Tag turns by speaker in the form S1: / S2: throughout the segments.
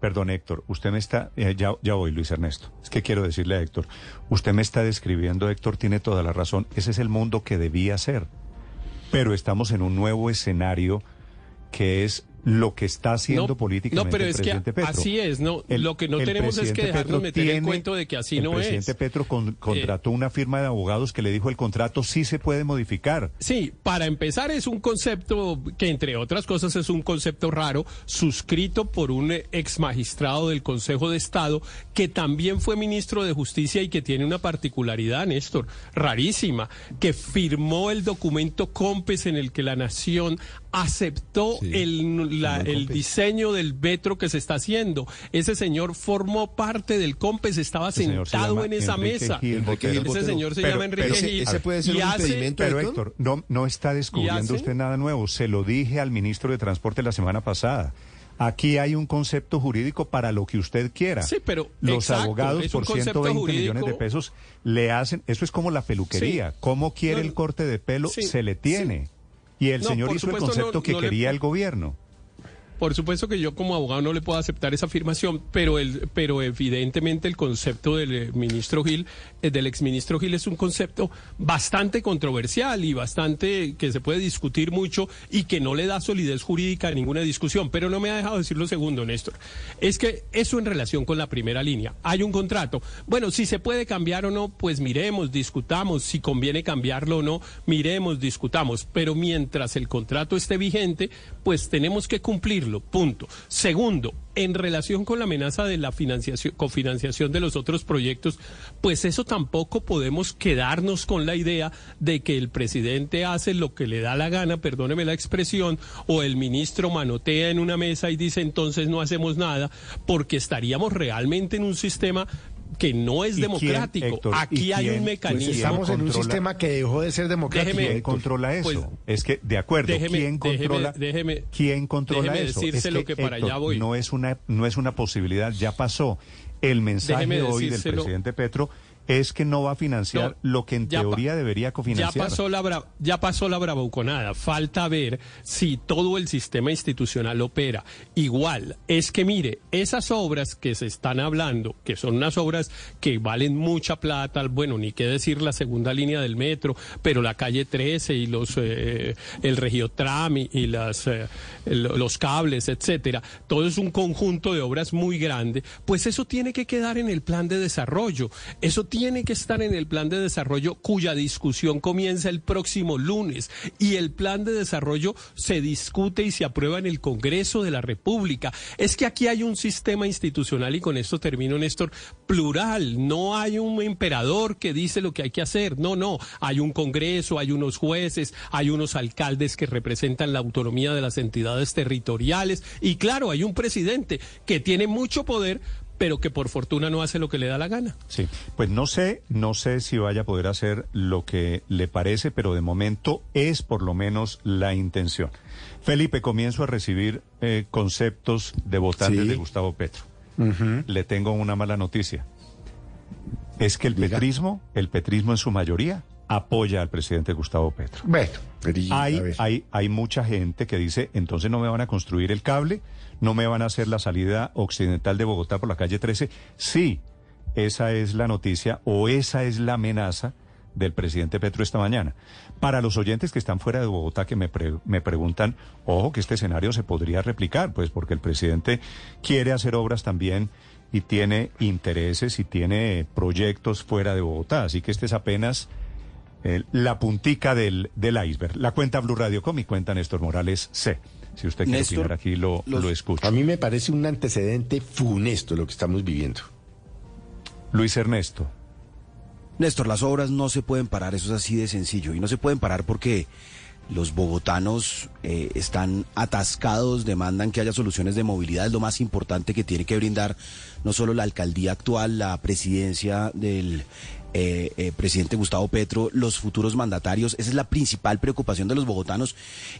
S1: Perdón, Héctor, usted me está, eh, ya, ya voy, Luis Ernesto. Es que quiero decirle a Héctor, usted me está describiendo, Héctor tiene toda la razón, ese es el mundo que debía ser. Pero estamos en un nuevo escenario que es lo que está haciendo
S2: No,
S1: políticamente
S2: no, pero
S1: el
S2: es que
S1: presidente Petro.
S2: así es, no,
S1: El-
S2: lo que no
S1: el
S2: tenemos es que
S1: presidente
S2: dejarnos
S1: Petro
S2: meter el
S1: tiene-
S2: cuento de que así
S1: el
S2: no
S1: presidente
S2: es.
S1: Petro con- contrató una firma de abogados que le dijo el contrato sí se puede modificar.
S2: Sí, para empezar es un concepto que entre otras cosas es un concepto raro, suscrito por un eh, ex magistrado del Consejo de Estado que también fue ministro de Justicia y que tiene una particularidad, Néstor, rarísima, que firmó el documento COMPES en el que la nación aceptó
S3: Sí,
S2: el, la-
S3: el
S2: diseño del metro que se está haciendo. Ese señor formó parte del COMPES, estaba
S1: Ese señor se
S2: sentado en esa
S1: Enrique
S2: mesa.
S1: Gil
S3: Enrique
S1: Botero.
S3: Gil
S2: Ese
S3: Botero.
S2: señor se
S1: Pero-
S2: llama Enrique
S1: pero
S3: ese-
S2: Gil.
S3: ese puede ser
S2: Y
S3: un
S2: hace-
S3: impedimento,
S1: Pero
S3: Héctor?
S1: No, no está descubriendo usted nada nuevo. Se lo dije al ministro de Transporte la semana pasada. Aquí hay un concepto jurídico para lo que usted quiera.
S2: Sí, pero,
S1: los
S2: exacto,
S1: abogados por
S2: concepto
S1: 120 millones de
S2: jurídico.
S1: pesos le hacen, eso es como la peluquería.
S2: Sí.
S1: ¿Cómo quiere
S2: No,
S1: el corte de pelo?
S2: sí,
S1: se le tiene. Y el
S2: No,
S1: señor hizo el concepto
S2: no-
S1: que
S2: no le-
S1: quería el gobierno.
S2: Por supuesto que yo como abogado no le puedo aceptar esa afirmación, pero el, pero evidentemente el concepto del eh, ministro Gil, eh, del exministro Gil es un concepto bastante controversial y bastante que se puede discutir mucho y que no le da solidez jurídica a ninguna discusión. Pero no me ha dejado decir lo segundo, Néstor. Es que eso en relación con la primera línea. Hay un contrato. Bueno, si se puede cambiar o no, pues miremos, discutamos. Si conviene cambiarlo o no, miremos, discutamos. Pero mientras el contrato esté vigente, pues tenemos que cumplirlo. Punto. Segundo, en relación con la amenaza de la financiación, cofinanciación de los otros proyectos, pues eso tampoco podemos quedarnos con la idea de que el presidente hace lo que le da la gana, perdóneme la expresión, o el ministro manotea en una mesa y dice entonces no hacemos nada, porque estaríamos realmente en un sistema que no es
S1: ¿Y quién,
S2: democrático.
S1: Héctor,
S2: Aquí hay
S1: quién?
S2: un
S1: Pues
S2: mecanismo.
S1: ¿quién
S4: Estamos en un sistema que dejó de ser democrático.
S2: Déjeme-
S1: ¿Quién controla eso?
S2: Pues,
S1: es que, de acuerdo,
S2: déjeme-
S1: ¿quién controla,
S2: déjeme-
S1: ¿quién controla
S2: déjeme
S1: eso? es
S2: que para
S1: Héctor,
S2: allá voy.
S1: No es, una, no es una posibilidad, ya pasó. El mensaje
S2: Déjeme
S1: hoy del presidente Petro es que no va a financiar
S2: No,
S1: lo que en teoría debería cofinanciar.
S2: Ya pasó la bra- ya pasó la bravuconada. Falta ver si todo el sistema institucional opera igual. Es que mire, esas obras que se están hablando, que son unas obras que valen mucha plata, bueno, ni qué decir la segunda línea del metro, pero la calle 13 y los eh, el Regiotram y, y las eh, los cables, etcétera, todo es un conjunto de obras muy grande, pues eso tiene que quedar en el plan de desarrollo. Eso tiene que estar en el plan de desarrollo cuya discusión comienza el próximo lunes. Y el plan de desarrollo se discute y se aprueba en el Congreso de la República. Es que aquí hay un sistema institucional y con esto termino Néstor, plural, no hay un emperador que dice lo que hay que hacer, no, no, hay un Congreso, hay unos jueces, hay unos alcaldes que representan la autonomía de las entidades territoriales. Y claro, hay un presidente que tiene mucho poder pero que por fortuna no hace lo que le da la gana.
S1: Sí, pues no sé, no sé si vaya a poder hacer lo que le parece, pero de momento es por lo menos la intención. Felipe, comienzo a recibir eh, conceptos de votantes
S4: Sí.
S1: de Gustavo Petro. Le tengo una mala noticia. Es que el
S4: Diga.
S1: petrismo, el petrismo en su mayoría, apoya al presidente Gustavo Petro.
S4: Bueno,
S1: Hay, hay, hay mucha gente que dice, entonces no me van a construir el cable, no me van a hacer la salida occidental de Bogotá por la calle 13. Sí, esa es la noticia o esa es la amenaza del presidente Petro esta mañana. Para los oyentes que están fuera de Bogotá que me, pre- me preguntan, ojo que este escenario se podría replicar, pues porque el presidente quiere hacer obras también y tiene intereses y tiene proyectos fuera de Bogotá. Así que este es apenas eh, la puntica del, del iceberg. La cuenta Blue Radio Com y cuenta Néstor Morales C. Si usted quiere
S5: Néstor,
S1: opinar aquí, lo,
S5: los-
S1: lo escucho.
S4: A mí me parece un antecedente funesto lo que estamos viviendo.
S1: Luis Ernesto.
S5: Néstor, las obras no se pueden parar, eso es así de sencillo. Y no se pueden parar porque los bogotanos eh, están atascados, demandan que haya soluciones de movilidad, es lo más importante que tiene que brindar no solo la alcaldía actual, la presidencia del eh, eh, presidente Gustavo Petro, los futuros mandatarios. Esa es la principal preocupación de los bogotanos.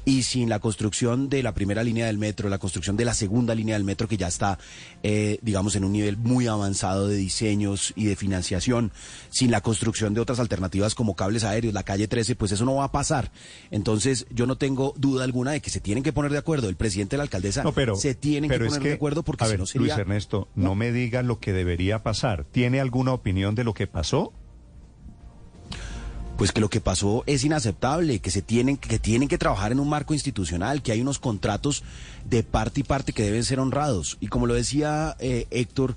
S5: Y sin la construcción de la primera línea del metro, la construcción de la segunda línea del metro, que ya está, eh, digamos, en un nivel muy avanzado de diseños y de financiación, sin la construcción de otras alternativas como cables aéreos, la calle 13, pues eso no va a pasar. Entonces, yo no tengo duda alguna de que se tienen que poner de acuerdo. El presidente la alcaldesa se tienen que poner de acuerdo porque si no sería...
S1: Luis Ernesto, no me diga lo que debería pasar. ¿Tiene alguna opinión de lo que pasó?
S5: Pues que lo que pasó es inaceptable, que se tienen que tienen que trabajar en un marco institucional, que hay unos contratos de parte y parte que deben ser honrados. Y como lo decía eh, Héctor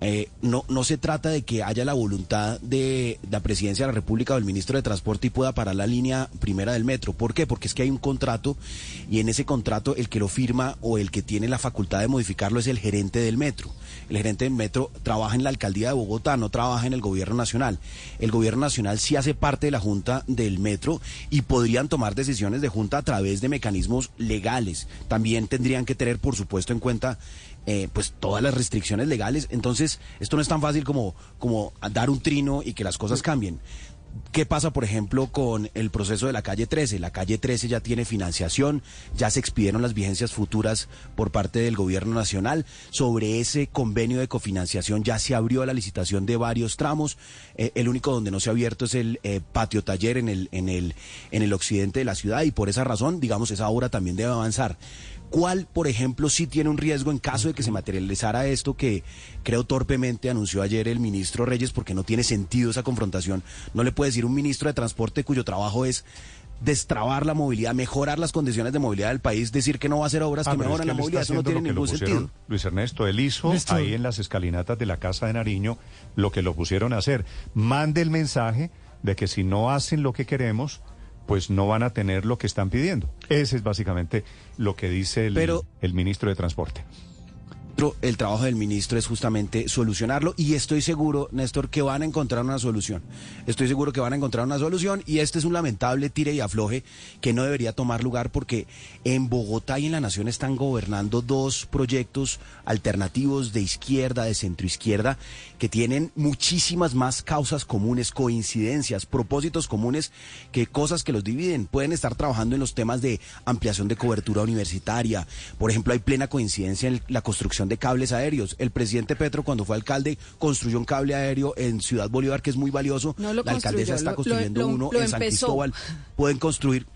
S5: eh, no, no se trata de que haya la voluntad de la presidencia de la República o el ministro de Transporte y pueda parar la línea primera del metro. ¿Por qué? Porque es que hay un contrato y en ese contrato el que lo firma o el que tiene la facultad de modificarlo es el gerente del metro. El gerente del metro trabaja en la alcaldía de Bogotá, no trabaja en el gobierno nacional. El gobierno nacional sí hace parte de la junta del metro y podrían tomar decisiones de junta a través de mecanismos legales. También tendrían que tener, por supuesto, en cuenta eh, pues todas las restricciones legales. Entonces, esto no es tan fácil como, como dar un trino y que las cosas cambien. ¿Qué pasa, por ejemplo, con el proceso de la calle 13? La calle 13 ya tiene financiación, ya se expidieron las vigencias futuras por parte del gobierno nacional. Sobre ese convenio de cofinanciación ya se abrió la licitación de varios tramos. Eh, el único donde no se ha abierto es el eh, patio taller en el, en, el, en el occidente de la ciudad y por esa razón, digamos, esa obra también debe avanzar. ¿Cuál, por ejemplo, sí tiene un riesgo en caso de que se materializara esto que creo torpemente anunció ayer el ministro Reyes, porque no tiene sentido esa confrontación? No le puede decir un ministro de Transporte cuyo trabajo es destrabar la movilidad, mejorar las condiciones de movilidad del país, decir que no va a hacer obras ah, que mejoran la movilidad, eso no tiene ningún sentido.
S1: Luis Ernesto, él hizo ahí en las escalinatas de la Casa de Nariño lo que lo pusieron a hacer. Mande el mensaje de que si no hacen lo que queremos, pues no van a tener lo que están pidiendo. Ese es básicamente lo que dice el, el ministro de Transporte
S5: el trabajo del ministro es justamente solucionarlo y estoy seguro, Néstor, que van a encontrar una solución. Estoy seguro que van a encontrar una solución y este es un lamentable tire y afloje que no debería tomar lugar porque en Bogotá y en la Nación están gobernando dos proyectos alternativos de izquierda, de centroizquierda, que tienen muchísimas más causas comunes, coincidencias, propósitos comunes que cosas que los dividen. Pueden estar trabajando en los temas de ampliación de cobertura universitaria. Por ejemplo, hay plena coincidencia en la construcción de cables aéreos. El presidente Petro, cuando fue alcalde, construyó un cable aéreo en Ciudad Bolívar que es muy valioso. la alcaldesa está construyendo uno en San Cristóbal. Pueden construir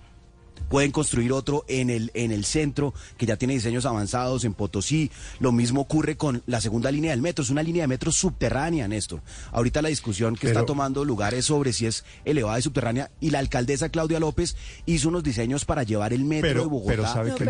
S5: Pueden construir otro en el, en el centro, que ya tiene diseños avanzados, en Potosí. Lo mismo ocurre con la segunda línea del metro. Es una línea de metro subterránea, Néstor. Ahorita la discusión que está tomando lugar es sobre si es elevada y subterránea. Y la alcaldesa Claudia López hizo unos diseños para llevar el metro de Bogotá.
S4: Pero sabe que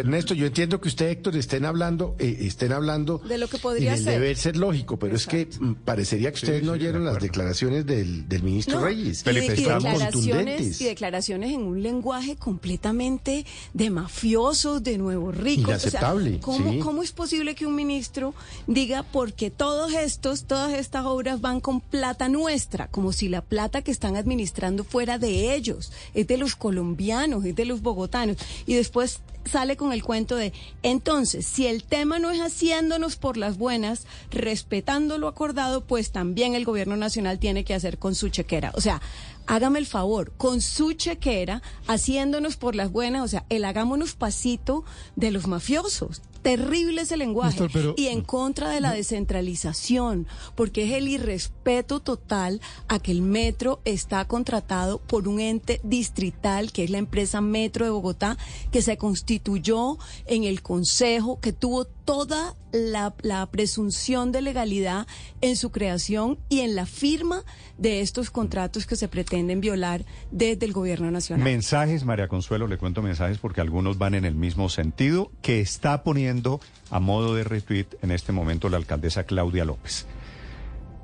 S4: Ernesto, yo entiendo que usted, Héctor, estén hablando, eh, estén hablando
S3: de lo que podría
S4: ser. Debe ser lógico, pero es que mm, parecería que ustedes no oyeron las declaraciones del, ministro Reyes.
S3: Y, declaraciones, y declaraciones en un lenguaje completamente de mafiosos, de nuevos ricos.
S4: Inaceptable.
S3: ¿cómo, es posible que un ministro diga porque todos estos, todas estas obras van con plata nuestra, como si la plata que están administrando fuera de ellos, es de los colombianos, es de los bogotanos, y después sale con el cuento de, entonces, si el tema no es haciéndonos por las buenas, respetando lo acordado, pues también el gobierno nacional tiene que hacer con su chequera. O sea, hágame el favor, con su chequera, haciéndonos por las buenas, o sea, el hagámonos pasito de los mafiosos. Terrible ese lenguaje. y en contra de la descentralización, porque es el irrespeto total a que el metro está contratado por un ente distrital, que es la empresa Metro de Bogotá, que se constituyó en el Consejo, que tuvo toda la, presunción de legalidad en su creación y en la firma de estos contratos que se pretenden violar desde el gobierno nacional.
S1: Mensajes, María Consuelo, le cuento mensajes porque algunos van en el mismo sentido que está poniendo a modo de retweet en este momento la alcaldesa Claudia López.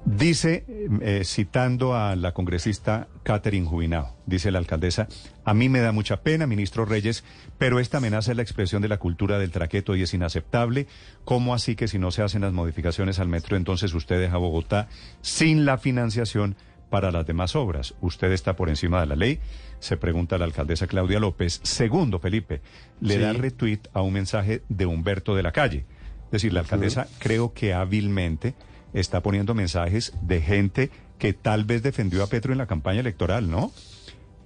S1: Dice, eh, citando a la congresista Catherine Jubinao, dice la alcaldesa, a mí me da mucha pena, ministro Reyes, pero esta amenaza es la expresión de la cultura del traqueto y es inaceptable. ¿Cómo así que si no se hacen las modificaciones al metro, entonces usted deja Bogotá sin la financiación para las demás obras? ¿Usted está por encima de la ley? Se pregunta la alcaldesa Claudia López. Segundo, Felipe, le da retweet a un mensaje de Humberto de la Calle. Es decir, la alcaldesa creo que hábilmente está poniendo mensajes de gente que tal vez defendió a Petro en la campaña electoral, ¿no?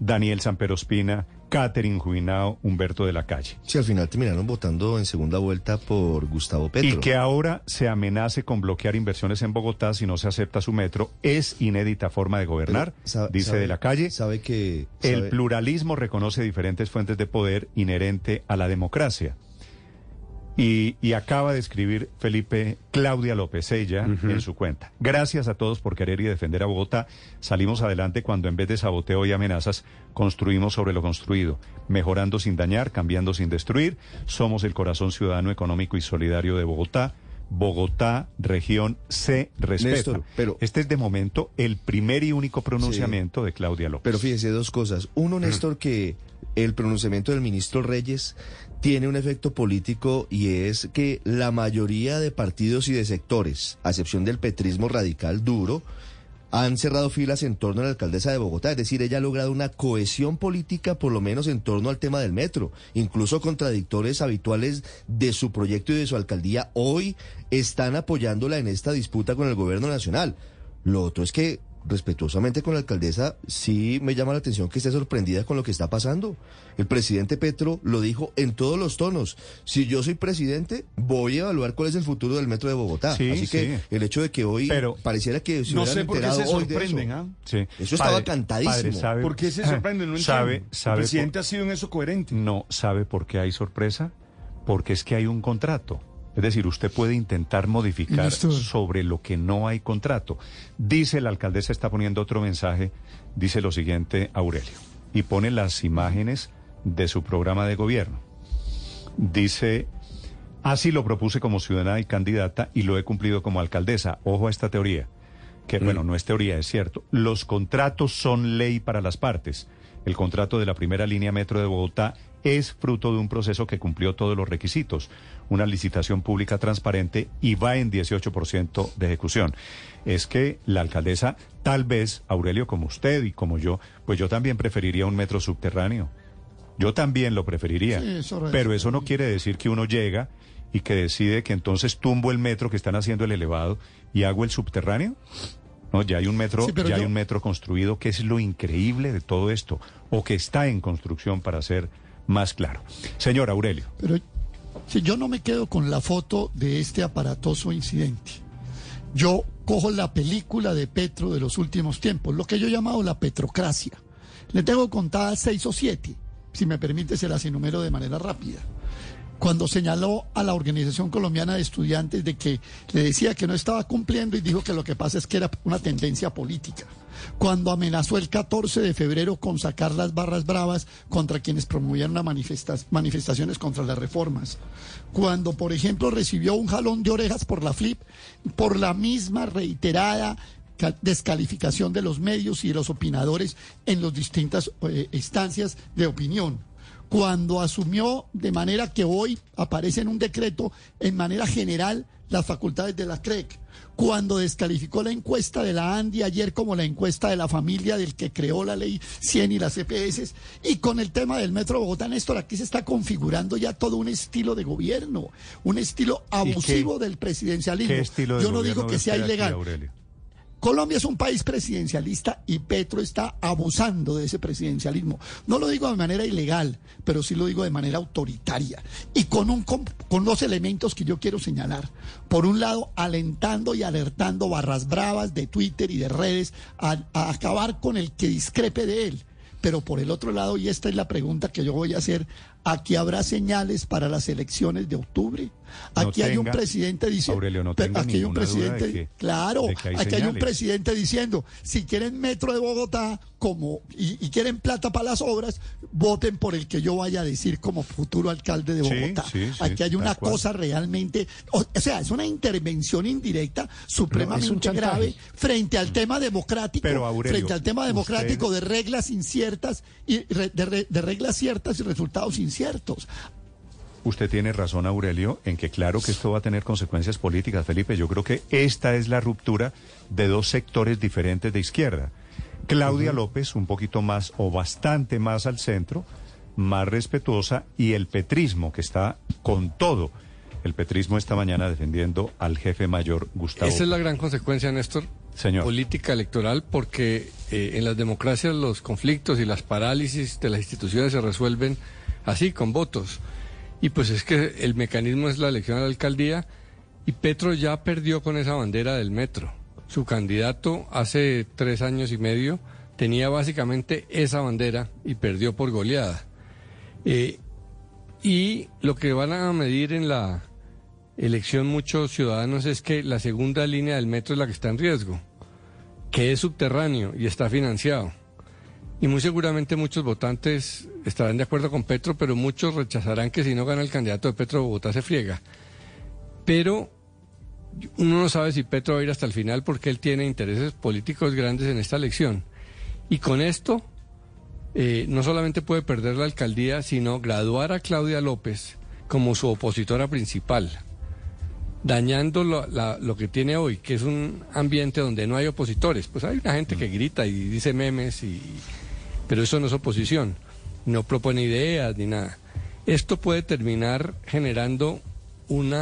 S1: Daniel Samperospina, Catherine Juinao, Humberto de la Calle.
S4: Sí, al final terminaron votando en segunda vuelta por Gustavo Petro.
S1: Y que ahora se amenace con bloquear inversiones en Bogotá si no se acepta su metro es inédita forma de gobernar,
S4: Pero, sabe-
S1: dice
S4: sabe-
S1: de la Calle.
S4: Sabe que...
S1: El pluralismo reconoce diferentes fuentes de poder inherente a la democracia. Y, y acaba de escribir Felipe Claudia López ella en su cuenta. Gracias a todos por querer y defender a Bogotá. Salimos adelante cuando en vez de saboteo y amenazas construimos sobre lo construido, mejorando sin dañar, cambiando sin destruir. Somos el corazón ciudadano, económico y solidario de Bogotá. Bogotá, región, se respeta.
S4: Néstor, pero-
S1: este es de momento el primer y único pronunciamiento de Claudia López.
S4: Pero fíjese dos cosas. Uno, Néstor, que el pronunciamiento del ministro Reyes tiene un efecto político y es que la mayoría de partidos y de sectores, a excepción del petrismo radical duro, han cerrado filas en torno a la alcaldesa de Bogotá. Es decir, ella ha logrado una cohesión política, por lo menos en torno al tema del metro. Incluso contradictores habituales de su proyecto y de su alcaldía hoy están apoyándola en esta disputa con el gobierno nacional. Lo otro es que, respetuosamente con la alcaldesa, sí me llama la atención que esté sorprendida con lo que está pasando. El presidente Petro lo dijo en todos los tonos. Si yo soy presidente, voy a evaluar cuál es el futuro del metro de Bogotá.
S1: Sí,
S4: Así que
S1: sí.
S4: el hecho de que hoy
S1: Pero-
S4: pareciera que se
S6: No
S4: hubieran
S6: sé por qué
S4: enterado
S6: se
S4: hoy de
S6: sorprenden,
S4: eso.
S6: ¿ah?
S1: Sí.
S4: Eso estaba cantadísimo.
S1: ¿sabe,
S6: ¿Por qué se sorprenden? No
S1: sabe,
S6: entiendo.
S1: sabe
S6: El presidente
S1: por-
S6: ha sido en eso coherente.
S1: No, ¿sabe por qué hay sorpresa? Porque es que hay un contrato. Es decir, usted puede intentar modificar sobre lo que no hay contrato. Dice la alcaldesa, está poniendo otro mensaje, dice lo siguiente, Aurelio, y pone las imágenes de su programa de gobierno. Dice, así lo propuse como ciudadana y candidata y lo he cumplido como alcaldesa. Ojo a esta teoría, que bueno, no es teoría, es cierto. Los contratos son ley para las partes. El contrato de la primera línea metro de Bogotá es fruto de un proceso que cumplió todos los requisitos, una licitación pública transparente y va en 18% de ejecución. Es que la alcaldesa, tal vez, Aurelio, como usted y como yo, pues yo también preferiría un metro subterráneo. Yo también lo preferiría.
S7: Sí, eso es.
S1: pero eso no quiere decir que uno llega y que decide que entonces tumbo el metro que están haciendo el elevado y hago el subterráneo. No, ya hay un metro,
S7: Sí,
S1: ya hay un metro construido, que es lo increíble de todo esto, o que está en construcción para ser más claro. Señor Aurelio.
S7: Pero si yo no me quedo con la foto de este aparatoso incidente, yo cojo la película de Petro de los últimos tiempos, lo que yo he llamado la petrocracia. Le tengo contadas seis o siete, si me permite se las enumero de manera rápida. Cuando señaló a la Organización Colombiana de Estudiantes de que le decía que no estaba cumpliendo y dijo que lo que pasa es que era una tendencia política. Cuando amenazó el 14 de febrero con sacar las barras bravas contra quienes promovían una manifesta- manifestaciones contra las reformas. Cuando, por ejemplo, recibió un jalón de orejas por la FLIP por la misma reiterada ca- descalificación de los medios y de los opinadores en las distintas eh, instancias de opinión. Cuando asumió de manera que hoy aparece en un decreto en manera general las facultades de la CREC. Cuando descalificó la encuesta de la ANDI ayer como la encuesta de la familia del que creó la ley 100 y las EPS. Y con el tema del Metro Bogotá, Néstor, aquí se está configurando ya todo un estilo de gobierno, un estilo abusivo del presidencialismo.
S1: ¿Qué estilo de
S7: Yo no digo que sea
S1: aquí,
S7: ilegal. Colombia es un país presidencialista y Petro está abusando de ese presidencialismo. No lo digo de manera ilegal, pero sí lo digo de manera autoritaria y con, un, con, con dos elementos que yo quiero señalar. Por un lado, alentando y alertando barras bravas de Twitter y de redes a, a acabar con el que discrepe de él. Pero por el otro lado, y esta es la pregunta que yo voy a hacer, ¿aquí habrá señales para las elecciones de octubre?
S1: No
S7: Aquí hay un presidente diciendo...
S1: Aurelio, no
S7: pero
S1: tenga
S7: aquí hay un
S1: de
S7: presidente...
S1: que-
S7: claro,
S1: de hay
S7: aquí hay un presidente diciendo, si quieren metro de Bogotá como y, y quieren plata para las obras, voten por el que yo vaya a decir como futuro alcalde de Bogotá.
S1: sí, sí,
S7: aquí hay una
S1: cual.
S7: cosa realmente, o, o sea, es una intervención indirecta supremamente grave frente al tema democrático,
S1: Pero, Aurelio,
S7: frente al tema
S1: usted-
S7: democrático de reglas inciertas y re- de, re- de reglas ciertas y resultados inciertos.
S1: Usted tiene razón, Aurelio, en que claro que esto va a tener consecuencias políticas, Felipe. Yo creo que esta es la ruptura de dos sectores diferentes de izquierda. Claudia López, un poquito más o bastante más al centro, más respetuosa, y el petrismo, que está con todo. El petrismo esta mañana defendiendo al jefe mayor Gustavo.
S8: Esa es la gran consecuencia, Néstor.
S1: Señor.
S8: política electoral porque eh, en las democracias los conflictos y las parálisis de las instituciones se resuelven así, con votos. Y pues es que el mecanismo es la elección a la alcaldía y Petro ya perdió con esa bandera del metro. Su candidato hace tres años y medio tenía básicamente esa bandera y perdió por goleada. Eh, y lo que van a medir en la elección muchos ciudadanos es que la segunda línea del metro es la que está en riesgo, que es subterráneo y está financiado. Y muy seguramente muchos votantes estarán de acuerdo con Petro, pero muchos rechazarán que si no gana el candidato de Petro, Bogotá se friega. Pero uno no sabe si Petro va a ir hasta el final porque él tiene intereses políticos grandes en esta elección. Y con esto, eh, no solamente puede perder la alcaldía, sino graduar a Claudia López como su opositora principal, dañando lo, la- lo que tiene hoy, que es un ambiente donde no hay opositores. Pues hay una gente que grita y dice memes, y, pero eso no es oposición, no propone ideas ni nada. Esto puede terminar generando un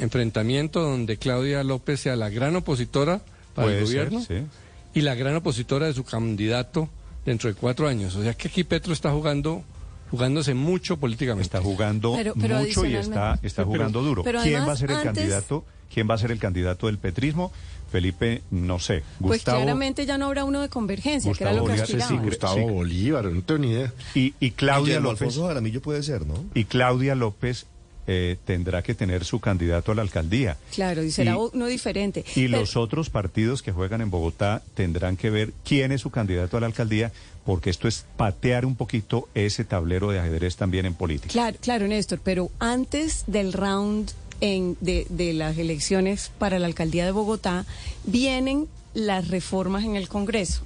S8: enfrentamiento donde Claudia López sea la gran opositora para el
S1: ser,
S8: gobierno
S1: sí.
S8: y la gran opositora de su candidato dentro de cuatro años. O sea que aquí Petro está jugando, jugándose mucho políticamente.
S1: Está jugando
S3: Pero- pero
S1: mucho y está, está
S3: Pero-
S1: jugando duro.
S3: pero
S1: ¿Quién va a ser el
S3: antes-
S1: candidato? ¿Quién va a ser el candidato del petrismo? Felipe, no sé.
S3: Pues
S1: Gustavo
S3: claramente ya no habrá uno de convergencia, que era lo
S1: Gustavo
S3: que
S1: Bolívar, sí. Gustavo
S6: Gustavo Bolívar, no tengo ni idea.
S1: y, y Claudia
S4: Guillermo
S1: López.
S4: Jaramillo puede ser, ¿no?
S1: Y Claudia López eh, tendrá que tener su candidato a la alcaldía.
S3: Claro, y será
S1: Y-
S3: uno diferente.
S1: Y
S3: Pero-
S1: los otros partidos que juegan en Bogotá tendrán que ver quién es su candidato a la alcaldía, porque esto es patear un poquito ese tablero de ajedrez también en política.
S3: Claro, claro, Néstor, pero antes del round en- de, de las elecciones para la alcaldía de Bogotá, vienen las reformas en el Congreso.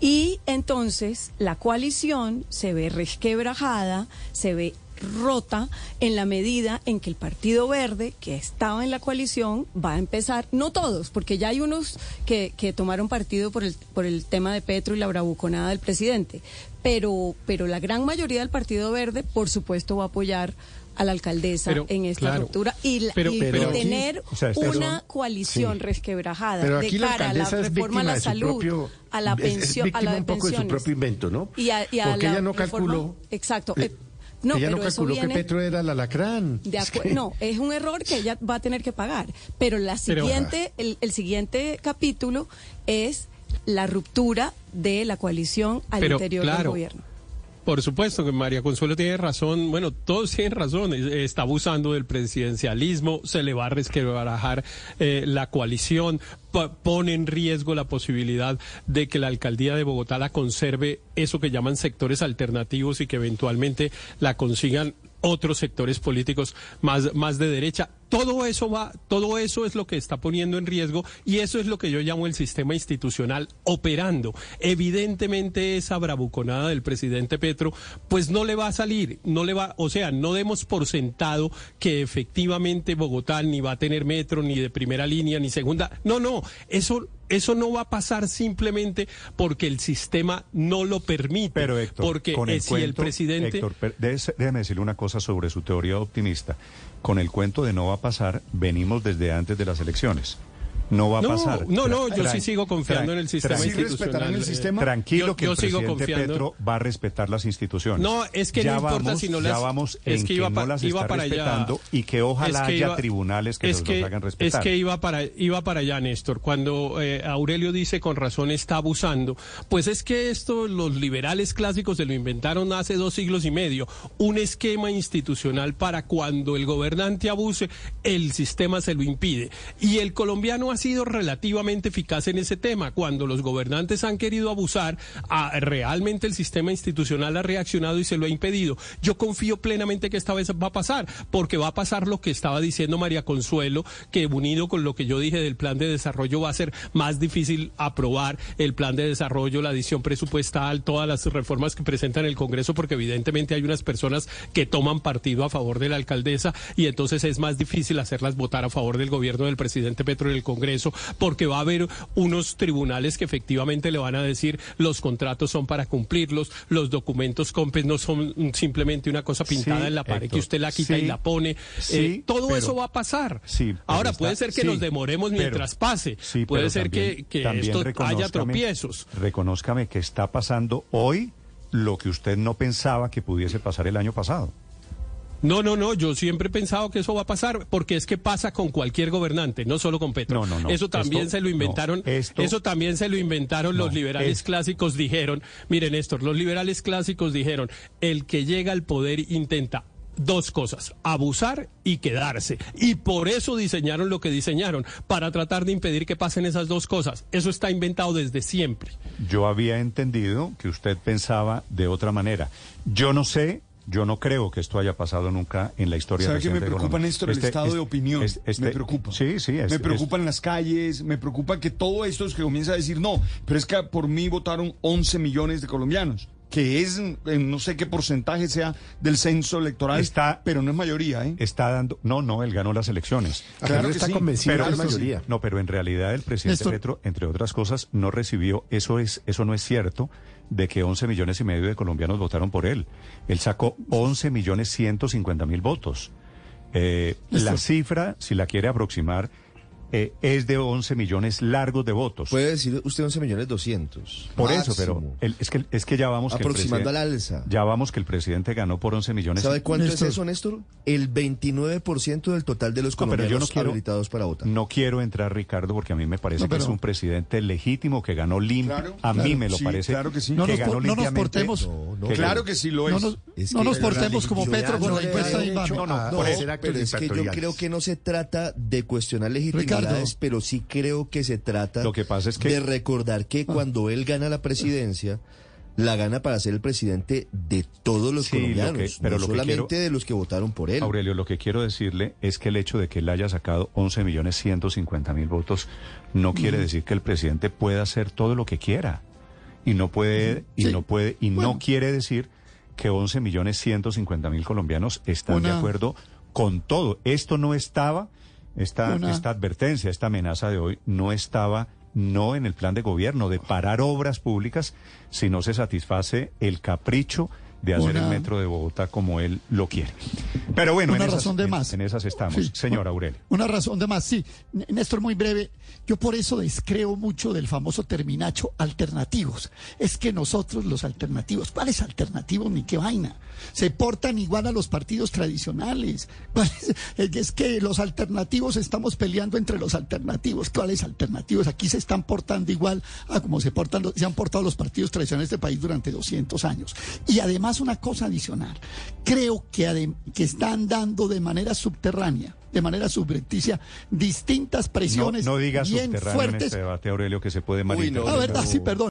S3: Y entonces la coalición se ve resquebrajada, se ve rota en la medida en que el Partido Verde, que estaba en la coalición, va a empezar, no todos, porque ya hay unos que, que tomaron partido por el, por el tema de Petro y la bravuconada del presidente, pero, pero la gran mayoría del Partido Verde, por supuesto, va a apoyar a la alcaldesa
S2: Pero,
S3: en esta
S2: claro,
S3: ruptura y, la-
S2: pero-
S3: y-
S2: pero
S3: y
S2: aquí-
S3: tener
S1: o sea, estas
S3: una coalición
S6: sí.
S3: resquebrajada de cara a la reforma a la salud,
S6: propio...
S3: a la pensión, a la de
S6: un poco de su
S3: pensiones.
S6: propio invento, ¿no?
S3: Y a- y a
S6: Porque
S3: la
S6: ella no
S3: reforma-
S6: calculó...
S3: Exacto.
S6: Eh,
S3: no,
S6: ella no calculó
S3: viene-
S6: que Petro era el alacrán.
S3: de
S6: Es que-
S3: No, es un error que ella va a tener que pagar. Pero la
S2: Pero-
S3: siguiente, el, el siguiente capítulo es la ruptura de la coalición al
S2: Pero,
S3: interior del gobierno.
S2: Por supuesto que María Consuelo tiene razón, bueno, todos tienen razón, es- está abusando del presidencialismo, se le va a resquebrajar eh, la coalición, po- pone en riesgo la posibilidad de que la alcaldía de Bogotá la conserve. Eso que llaman sectores alternativos y que eventualmente la consigan otros sectores políticos más, más de derecha. Todo eso va, todo eso es lo que está poniendo en riesgo y eso es lo que yo llamo el sistema institucional operando. Evidentemente esa bravuconada del presidente Petro, pues no le va a salir, no le va, o sea, no demos por sentado que efectivamente Bogotá ni va a tener metro, ni de primera línea, ni segunda. No, no, eso eso no va a pasar simplemente porque el sistema no lo permite.
S1: Pero Héctor,
S2: porque
S1: con
S2: eh,
S1: el
S2: si
S1: cuento,
S2: el presidente
S1: Héctor, déjeme decirle una cosa sobre su teoría optimista. Con el cuento de no va a pasar, venimos desde antes de las elecciones. No va a
S2: No,
S1: pasar.
S2: no, no, yo sí sigo confiando en el sistema
S1: tran-
S6: ¿Sí
S2: institucional.
S6: respetarán el
S2: eh,
S6: sistema?
S1: Tranquilo
S2: Yo-
S1: que
S2: yo
S1: el
S2: sigo
S1: presidente
S2: confiando.
S1: Petro va a respetar las instituciones.
S2: No, es que
S1: ya
S2: no importa
S1: vamos,
S2: si no
S1: ya
S2: las-
S1: vamos
S2: es
S1: en
S2: que
S1: que,
S2: iba
S1: no
S2: pa-
S1: las
S2: iba
S1: está
S2: para allá.
S1: y que ojalá
S2: Es que
S1: haya
S2: iba-
S1: tribunales que
S2: es
S1: los,
S2: que,
S1: los hagan respetar.
S2: Es que iba para, iba para allá, Néstor. Cuando eh, Aurelio dice con razón está abusando, pues es que esto los liberales clásicos se lo inventaron hace dos siglos y medio. Un esquema institucional para cuando el gobernante abuse, el sistema se lo impide. Y el colombiano ha sido relativamente eficaz en ese tema. Cuando los gobernantes han querido abusar, ah, realmente el sistema institucional ha reaccionado y se lo ha impedido. Yo confío plenamente que esta vez va a pasar, porque va a pasar lo que estaba diciendo María Consuelo, que unido con lo que yo dije del plan de desarrollo va a ser más difícil aprobar el plan de desarrollo, la adición presupuestal, todas las reformas que presentan el Congreso, porque evidentemente hay unas personas que toman partido a favor de la alcaldesa y entonces es más difícil hacerlas votar a favor del gobierno del presidente Petro en el Congreso. Congreso, porque va a haber unos tribunales que efectivamente le van a decir los contratos son para cumplirlos, los documentos COMPES no son simplemente una cosa pintada
S1: Sí,
S2: en la pared
S1: Héctor,
S2: que usted la quita
S1: sí,
S2: y la pone.
S1: sí,
S2: Eh, todo
S1: pero-
S2: eso va a pasar. Ahora
S1: está-
S2: puede ser que nos demoremos
S1: pero-
S2: mientras pase.
S1: sí,
S2: puede ser
S1: también-
S2: que, que
S1: también
S2: esto haya tropiezos.
S1: Reconózcame que está pasando hoy lo que usted no pensaba que pudiese pasar el año pasado.
S2: No, no, no, yo siempre he pensado que eso va a pasar porque es que pasa con cualquier gobernante, no solo con Petro.
S1: No, no, no.
S2: Eso también
S1: Esto-
S2: se lo inventaron,
S1: esto-
S2: eso también se lo inventaron los liberales
S1: es-
S2: clásicos dijeron, miren Néstor, los liberales clásicos dijeron, el que llega al poder intenta dos cosas, abusar y quedarse. Y por eso diseñaron lo que diseñaron, para tratar de impedir que pasen esas dos cosas. Eso está inventado desde siempre.
S1: Yo había entendido que usted pensaba de otra manera. Yo no sé, yo no creo que esto haya pasado nunca en la historia
S9: ¿Sabe qué me preocupa. Néstor? El
S1: Este-
S9: estado
S1: este-
S9: de opinión.
S1: es- este-
S9: me preocupa.
S1: Sí, sí. es-
S9: me preocupan las calles, me preocupa que todo esto es que comienza a decir no, pero es que por mí votaron 11 millones de colombianos, que es no sé qué porcentaje sea del censo electoral,
S1: Está-
S9: pero no es mayoría, ¿eh?
S1: Está dando. No, no, él ganó las elecciones.
S9: Claro
S6: Él
S9: que
S6: está
S9: sí,
S6: convencido
S1: pero
S6: de la
S9: claro que sí.
S6: mayoría.
S1: No, pero en realidad el presidente
S7: Néstor.
S1: Petro, entre otras cosas, no recibió, eso es, eso no es cierto, de que 11 millones y medio de colombianos votaron por él. Él sacó 11 millones 150 mil votos. Eh, la cifra, si la quiere aproximar, eh, es de 11 millones largos de votos.
S4: Puede decir usted 11 millones 200.
S1: por eso, pero
S4: máximo.
S1: el- es, que, es que ya vamos que el
S4: Aproximando
S1: presidente-
S4: al alza.
S1: Ya vamos que el presidente ganó por 11 millones.
S4: ¿Sabe cuánto
S7: Néstor.
S4: es eso, Néstor? El 29% del total de los
S1: No, pero
S4: colombianos
S1: yo no quiero-
S4: habilitados para votar.
S1: No quiero entrar, Ricardo, porque a mí me parece
S7: No,
S1: que es
S7: pero-
S1: un presidente legítimo que ganó limpio.
S9: Claro,
S1: a mí
S9: claro,
S1: me lo
S9: sí,
S1: parece.
S9: claro que sí.
S7: No
S1: que
S7: nos
S1: ganó
S7: por- no nos portemos-
S4: No, no,
S9: Claro que sí lo es.
S7: No nos,
S4: Es
S7: no
S4: que
S7: nos portemos como
S4: legitimidad
S7: Petro con
S4: no
S7: la
S4: da
S7: de.
S1: No, no,
S4: No,
S1: por
S4: pero es que yo creo que no se trata de cuestionar pero sí creo que se trata
S1: Lo que pasa es que-
S4: de recordar que cuando él gana la presidencia, la gana para ser el presidente de todos los
S1: Sí, lo que-
S4: colombianos,
S1: pero
S4: no
S1: lo que
S4: solamente
S1: quiero-
S4: de los que votaron por él.
S1: Aurelio, lo que quiero decirle es que el hecho de que él haya sacado 11 millones 150 mil votos no quiere decir que el presidente pueda hacer todo lo que quiera. Y no puede, y
S7: Sí.
S1: no puede, y
S7: Bueno.
S1: no quiere decir que 11 millones 150 mil colombianos están de acuerdo con todo. Esto no estaba, esta,
S7: Una-
S1: esta advertencia, esta amenaza de hoy, no estaba no en el plan de gobierno de parar obras públicas si no se satisface el capricho de hacer el metro de Bogotá como él lo quiere. Pero bueno,
S7: Una
S1: en esas,
S7: razón de
S1: en-
S7: más.
S1: en esas estamos.
S7: Sí.
S1: Señor Aurelio.
S7: Una razón de más, sí. Néstor, muy breve. Yo por eso descreo mucho del famoso terminacho alternativos. Es que nosotros, los alternativos, ¿cuáles alternativos ni qué vaina? Se portan igual a los partidos tradicionales. ¿Cuál es? Es que- los alternativos estamos peleando entre los alternativos. ¿Cuáles alternativos? Aquí se están portando igual a como se, portan, se han portado los partidos tradicionales de este país durante 200 años. Y además una cosa adicional. Creo que, adem- que están dando de manera subterránea, de manera subrepticia, distintas
S1: No,
S7: presiones
S1: no diga
S7: bien
S1: subterráneo en
S7: fuertes.
S1: este debate, Aurelio, que se puede
S4: no,
S7: Ah,
S1: malinterpretar.
S7: verdad, sí, perdón.